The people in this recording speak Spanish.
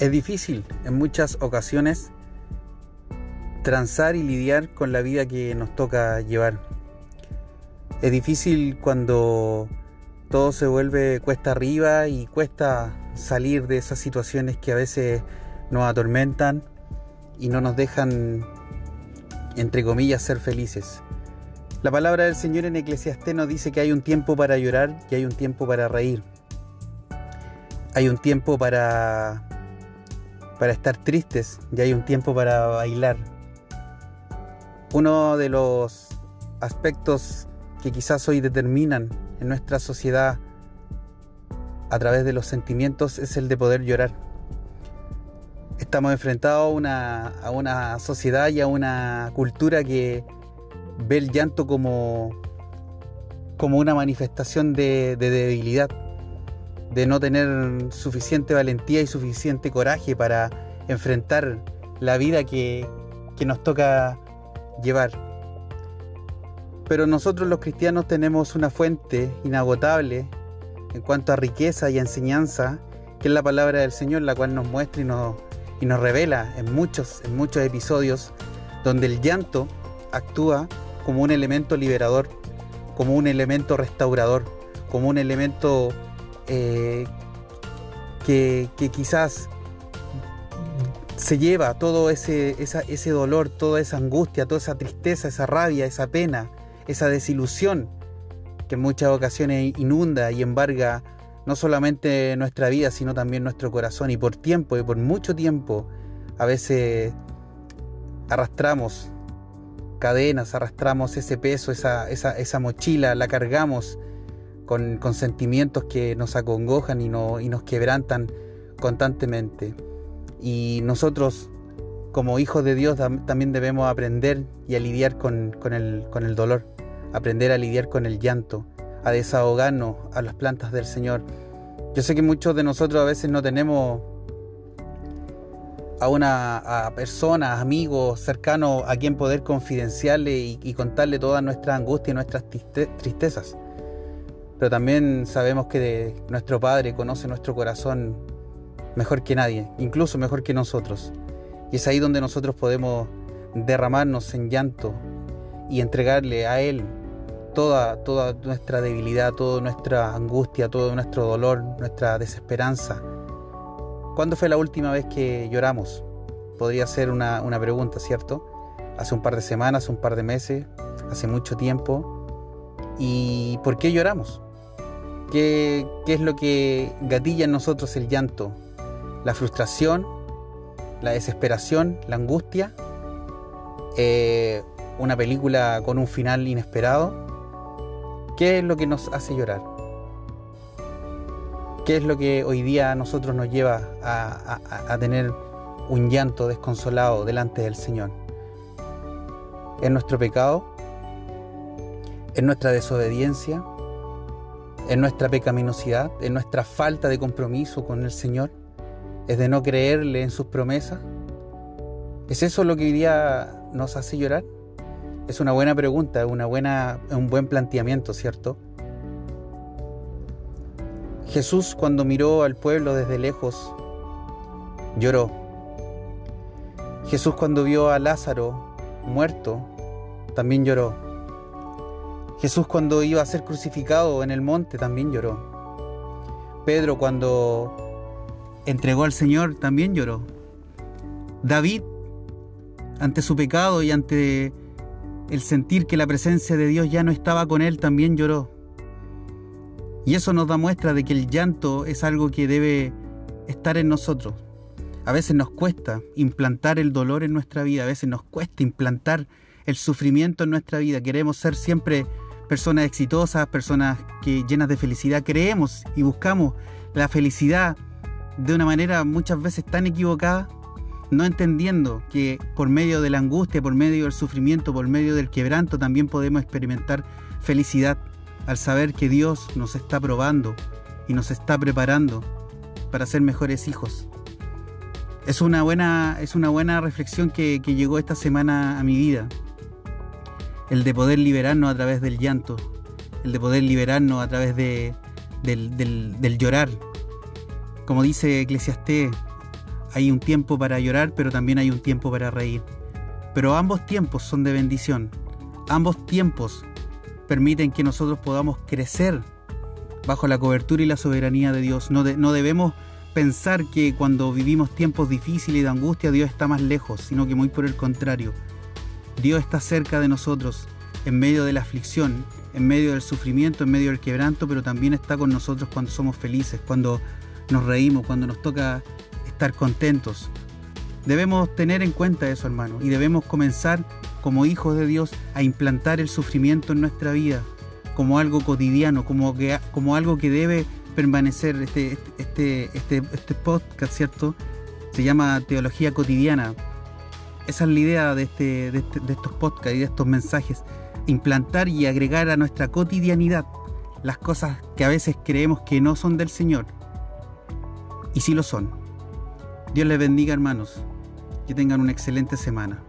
Es difícil en muchas ocasiones transar y lidiar con la vida que nos toca llevar. Es difícil cuando todo se vuelve cuesta arriba y cuesta salir de esas situaciones que a veces nos atormentan y no nos dejan, entre comillas, ser felices. La palabra del Señor en Eclesiastés nos dice que hay un tiempo para llorar y hay un tiempo para reír. Hay un tiempo para para estar tristes y hay un tiempo para bailar. Uno de los aspectos que quizás hoy determinan en nuestra sociedad a través de los sentimientos es el de poder llorar. Estamos enfrentados a una, a una sociedad y a una cultura que ve el llanto como, como una manifestación de, de debilidad de no tener suficiente valentía y suficiente coraje para enfrentar la vida que, nos toca llevar. Pero nosotros los cristianos tenemos una fuente inagotable en cuanto a riqueza y enseñanza, que es la palabra del Señor, la cual nos muestra y nos, y nos revela en muchos, en muchos episodios, donde el llanto actúa como un elemento liberador, como un elemento restaurador, como un elemento eh, que, quizás se lleva todo ese, ese dolor, toda esa angustia, toda esa tristeza, esa rabia, esa pena, esa desilusión que en muchas ocasiones inunda y embarga no solamente nuestra vida, sino también nuestro corazón. Y por tiempo, y por mucho tiempo, a veces arrastramos cadenas, arrastramos ese peso, esa, esa, esa mochila, la cargamos con, sentimientos que nos acongojan y, y nos quebrantan constantemente. Y nosotros, como hijos de Dios, también debemos aprender y a lidiar con, el, dolor, aprender a lidiar con el llanto, a desahogarnos a las plantas del Señor. Yo sé que muchos de nosotros a veces no tenemos a una persona, amigos cercanos a quien poder confidenciarle y, y contarle todas nuestras angustias y nuestras tristezas pero también sabemos que nuestro Padre conoce nuestro corazón mejor que nadie, incluso mejor que nosotros. Y es ahí donde nosotros podemos derramarnos en llanto y entregarle a Él toda, toda nuestra debilidad, toda nuestra angustia, todo nuestro dolor, nuestra desesperanza. ¿Cuándo fue la última vez que lloramos? Podría ser una, una pregunta, ¿cierto? Hace un par de semanas, un par de meses, hace mucho tiempo. ¿Y por qué lloramos? ¿Qué, es lo que gatilla en nosotros el llanto? La frustración, la desesperación, la angustia, eh, una película con un final inesperado. ¿Qué es lo que nos hace llorar? ¿Qué es lo que hoy día a nosotros nos lleva a, tener un llanto desconsolado delante del Señor? ¿Es nuestro pecado? ¿Es nuestra desobediencia? En nuestra pecaminosidad, en nuestra falta de compromiso con el Señor, es de no creerle en sus promesas. ¿Es eso lo que hoy día nos hace llorar? Es una buena pregunta, una buena, un buen planteamiento, ¿cierto? Jesús cuando miró al pueblo desde lejos, lloró. Jesús cuando vio a Lázaro muerto, también lloró. Jesús cuando iba a ser crucificado en el monte también lloró. Pedro cuando entregó al Señor también lloró. David ante su pecado y ante el sentir que la presencia de Dios ya no estaba con él también lloró. Y eso nos da muestra de que el llanto es algo que debe estar en nosotros. A veces nos cuesta implantar el dolor en nuestra vida, a veces nos cuesta implantar el sufrimiento en nuestra vida. Queremos ser siempre personas exitosas, personas que llenas de felicidad, creemos y buscamos la felicidad de una manera muchas veces tan equivocada, no entendiendo que por medio de la angustia, por medio del sufrimiento, por medio del quebranto, también podemos experimentar felicidad al saber que Dios nos está probando y nos está preparando para ser mejores hijos. Es una buena, es una buena reflexión que, que llegó esta semana a mi vida el de poder liberarnos a través del llanto, el de poder liberarnos a través de, del, llorar. Como dice Eclesiastés, Hay un tiempo para llorar, pero también hay un tiempo para reír. Pero ambos tiempos son de bendición. Ambos tiempos permiten que nosotros podamos crecer bajo la cobertura y la soberanía de Dios. No, no debemos pensar que cuando vivimos tiempos difíciles y de angustia Dios está más lejos, sino que muy por el contrario. Dios está cerca de nosotros en medio de la aflicción, en medio del sufrimiento, en medio del quebranto, pero también está con nosotros cuando somos felices, cuando nos reímos, cuando nos toca estar contentos. Debemos tener en cuenta eso, hermano, y debemos comenzar como hijos de Dios a implantar el sufrimiento en nuestra vida como algo cotidiano, como, como algo que debe permanecer. Este, este, este, este podcast, ¿cierto? Se llama Teología Cotidiana. Esa es la idea de, este, de, este, de estos podcasts y de estos mensajes. Implantar y agregar a nuestra cotidianidad las cosas que a veces creemos que no son del Señor. Y sí lo son. Dios les bendiga hermanos. Que tengan una excelente semana.